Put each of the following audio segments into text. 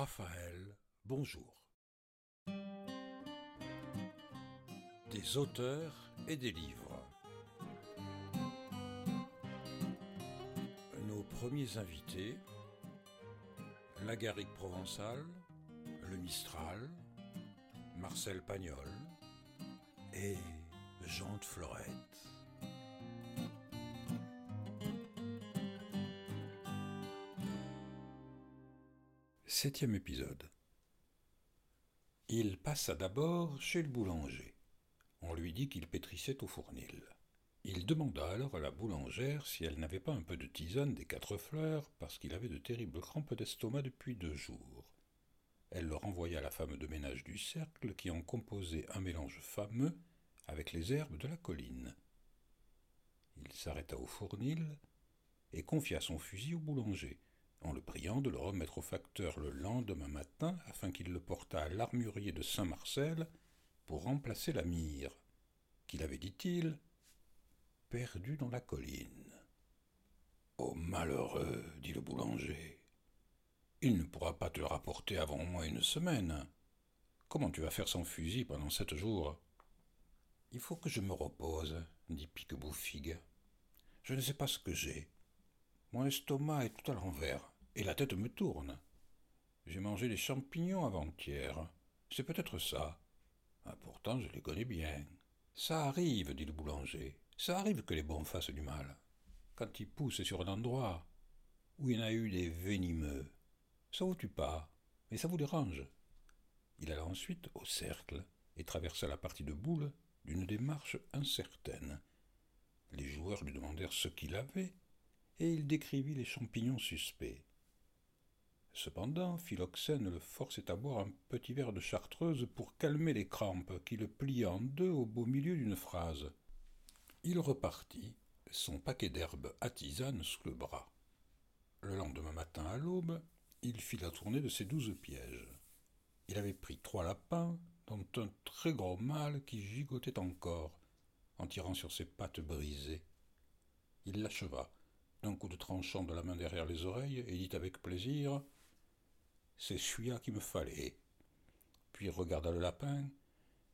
Raphaël, bonjour. Des auteurs et des livres. Nos premiers invités, la garrigue provençale, le Mistral, Marcel Pagnol et Jean de Florette. Septième épisode. Il passa d'abord chez le boulanger. On lui dit qu'il pétrissait au fournil. Il demanda alors à la boulangère si elle n'avait pas un peu de tisane des quatre fleurs, parce qu'il avait de terribles crampes d'estomac depuis deux jours. Elle le renvoya à la femme de ménage du cercle qui en composait un mélange fameux avec les herbes de la colline. Il s'arrêta au fournil et confia son fusil au boulanger, en le priant de le remettre au facteur le lendemain matin afin qu'il le portât à l'armurier de Saint-Marcel pour remplacer la mire, qu'il avait, dit-il, perdue dans la colline. Oh malheureux, dit le boulanger, il ne pourra pas te rapporter avant au moins une semaine. Comment tu vas faire sans fusil pendant sept jours Il faut que je me repose, dit Piqueboufigue. Je ne sais pas ce que j'ai. Mon estomac est tout à l'envers, et la tête me tourne. J'ai mangé des champignons avant-hier. C'est peut-être ça. Ah, pourtant, je les connais bien. Ça arrive, dit le boulanger. Ça arrive que les bons fassent du mal. Quand ils poussent sur un endroit où il y en a eu des venimeux, ça vous tue pas, mais ça vous dérange. Il alla ensuite au cercle et traversa la partie de boule d'une démarche incertaine. Les joueurs lui demandèrent ce qu'il avait, et il décrivit les champignons suspects. Cependant, Philoxène le forçait à boire un petit verre de chartreuse pour calmer les crampes qui le pliaient en deux au beau milieu d'une phrase. Il repartit, son paquet d'herbes à tisane sous le bras. Le lendemain matin à l'aube, il fit la tournée de ses douze pièges. Il avait pris trois lapins, dont un très gros mâle qui gigotait encore, en tirant sur ses pattes brisées. Il l'acheva, d'un coup de tranchant de la main derrière les oreilles, et dit avec plaisir C'est celui-là qui me fallait. Puis regarda le lapin,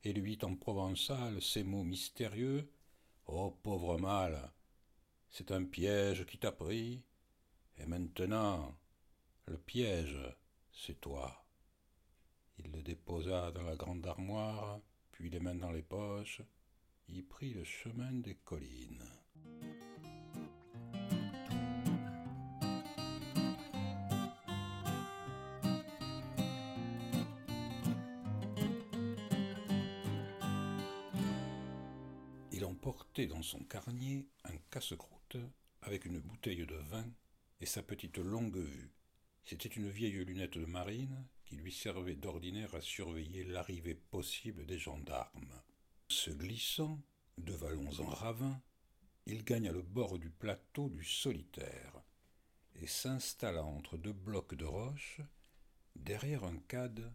et lui dit en provençal ces mots mystérieux Oh pauvre mâle, c'est un piège qui t'a pris, et maintenant, le piège, c'est toi. Il le déposa dans la grande armoire, puis les mains dans les poches, y prit le chemin des collines. Emportait dans son carnier un casse-croûte avec une bouteille de vin et sa petite longue vue. C'était une vieille lunette de marine qui lui servait d'ordinaire à surveiller l'arrivée possible des gendarmes. Se glissant, de vallons en ravin, il gagna le bord du plateau du solitaire et s'installa entre deux blocs de roches, derrière un cade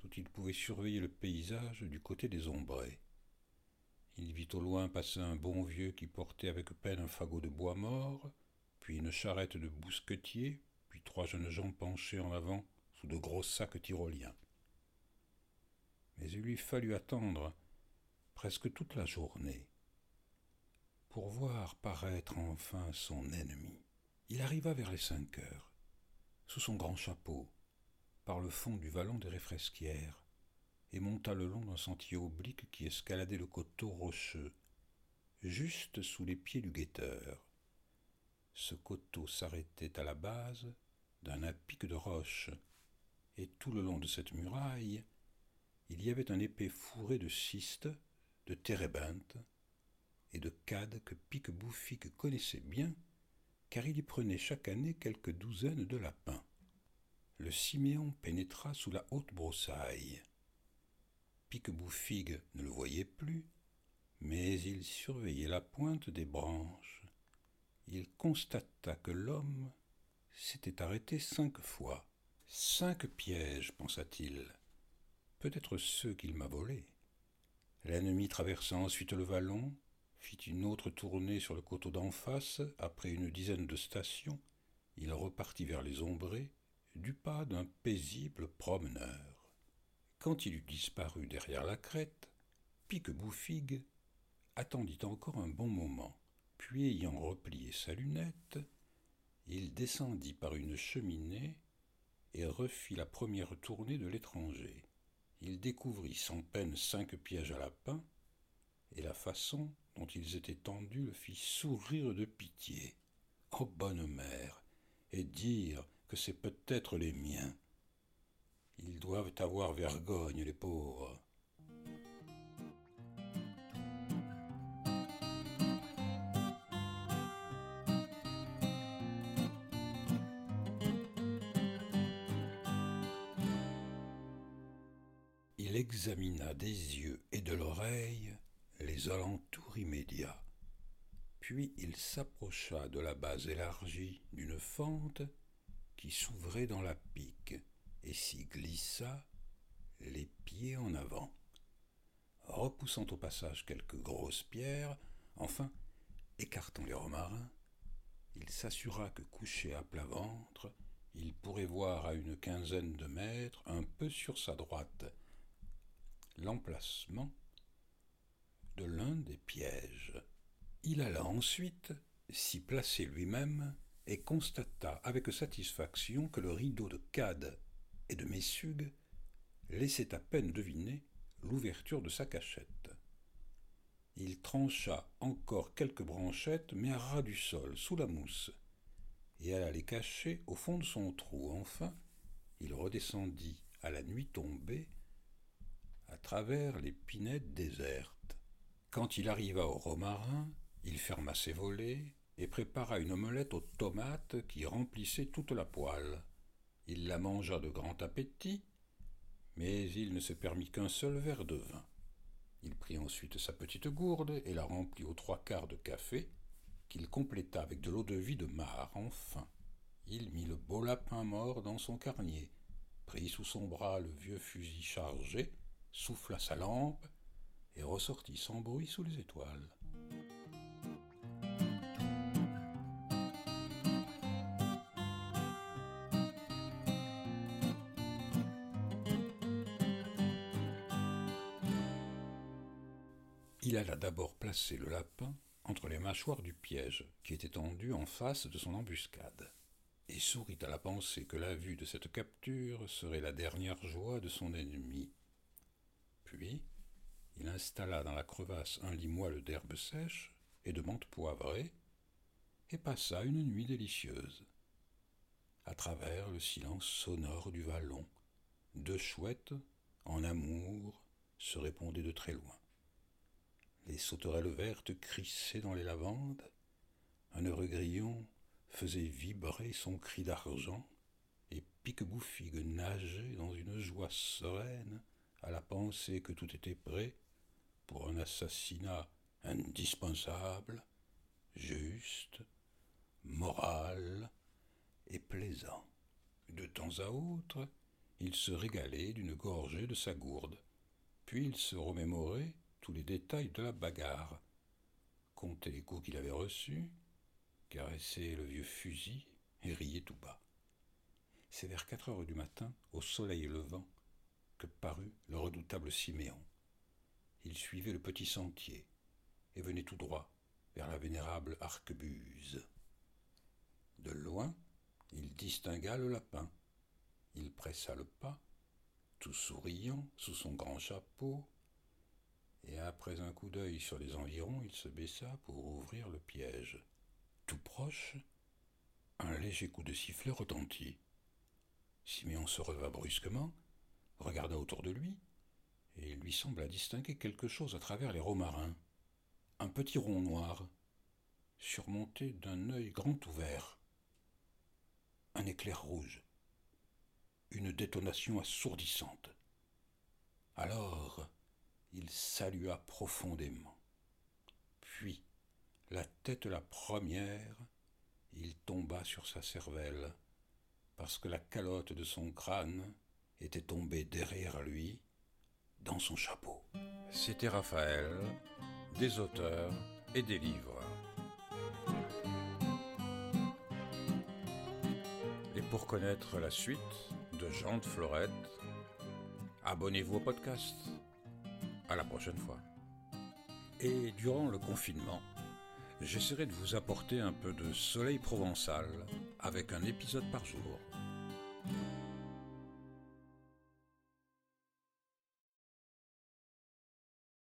d'où il pouvait surveiller le paysage du côté des ombrés. Il vit au loin passer un bon vieux qui portait avec peine un fagot de bois mort, puis une charrette de bousquetier, puis trois jeunes gens penchés en avant sous de gros sacs tyroliens. Mais il lui fallut attendre presque toute la journée pour voir paraître enfin son ennemi. Il arriva vers les cinq heures, sous son grand chapeau, par le fond du vallon des réfresquières, et monta le long d'un sentier oblique qui escaladait le coteau rocheux, juste sous les pieds du guetteur. Ce coteau s'arrêtait à la base d'un apic de roche, et tout le long de cette muraille, il y avait un épais fourré de schiste, de térébinthe et de cades que Pique-Bouffique connaissait bien, car il y prenait chaque année quelques douzaines de lapins. Le Siméon pénétra sous la haute broussaille. Pique-Bouffigue ne le voyait plus, mais il surveillait la pointe des branches. Il constata que l'homme s'était arrêté cinq fois. Cinq pièges, pensa-t-il. Peut-être ceux qu'il m'a volés. L'ennemi traversa ensuite le vallon, fit une autre tournée sur le coteau d'en face, après une dizaine de stations, il repartit vers les ombrés, du pas d'un paisible promeneur. Quand il eut disparu derrière la crête, Pique-Bouffigue attendit encore un bon moment, puis ayant replié sa lunette, il descendit par une cheminée et refit la première tournée de l'étranger. Il découvrit sans peine cinq pièges à lapins, et la façon dont ils étaient tendus le fit sourire de pitié. Oh bonne mère, et dire que c'est peut-être les miens. Ils doivent avoir vergogne, les pauvres. Il examina des yeux et de l'oreille les alentours immédiats. Puis il s'approcha de la base élargie d'une fente qui s'ouvrait dans la pique et s'y glissa les pieds en avant. Repoussant au passage quelques grosses pierres, enfin, écartant les romarins, il s'assura que couché à plat ventre, il pourrait voir à une quinzaine de mètres, un peu sur sa droite, l'emplacement de l'un des pièges. Il alla ensuite s'y placer lui-même et constata avec satisfaction que le rideau de Cade et de Messugue laissait à peine deviner l'ouverture de sa cachette. Il trancha encore quelques branchettes, mais à ras du sol, sous la mousse, et alla les cacher au fond de son trou. Enfin, il redescendit à la nuit tombée à travers les pinettes désertes. Quand il arriva au romarin, il ferma ses volets et prépara une omelette aux tomates qui remplissait toute la poêle. Il la mangea de grand appétit, mais il ne se permit qu'un seul verre de vin. Il prit ensuite sa petite gourde et la remplit aux trois quarts de café, qu'il compléta avec de l'eau-de-vie de mar. Enfin, il mit le beau lapin mort dans son carnier, prit sous son bras le vieux fusil chargé, souffla sa lampe et ressortit sans bruit sous les étoiles. Il alla d'abord placer le lapin entre les mâchoires du piège qui était tendu en face de son embuscade, et sourit à la pensée que la vue de cette capture serait la dernière joie de son ennemi. Puis, il installa dans la crevasse un lit moelleux d'herbes sèches et de menthe poivrée, et passa une nuit délicieuse. À travers le silence sonore du vallon, deux chouettes, en amour, se répondaient de très loin. Les sauterelles vertes crissaient dans les lavandes, un heureux grillon faisait vibrer son cri d'argent, et Pique-Bouffigue nageait dans une joie sereine à la pensée que tout était prêt pour un assassinat indispensable, juste, moral et plaisant. De temps à autre, il se régalait d'une gorgée de sa gourde, puis il se remémorait tous les détails de la bagarre, comptait les coups qu'il avait reçus, caressait le vieux fusil et riait tout bas. C'est vers quatre heures du matin, au soleil levant, que parut le redoutable Siméon il suivait le petit sentier et venait tout droit vers la vénérable arquebuse. De loin, il distingua le lapin. Il pressa le pas, tout souriant, sous son grand chapeau, et après un coup d'œil sur les environs, il se baissa pour ouvrir le piège. Tout proche, un léger coup de sifflet retentit. Siméon se releva brusquement, regarda autour de lui, et il lui sembla distinguer quelque chose à travers les romarins. Un petit rond noir, surmonté d'un œil grand ouvert. Un éclair rouge. Une détonation assourdissante. Alors, il salua profondément. Puis, la tête la première, il tomba sur sa cervelle, parce que la calotte de son crâne était tombée derrière lui dans son chapeau. C'était Raphaël, des auteurs et des livres. Les Pour connaître la suite de Jean de Florette, abonnez-vous au podcast. À la prochaine fois. Et durant le confinement, j'essaierai de vous apporter un peu de soleil provençal avec un épisode par jour.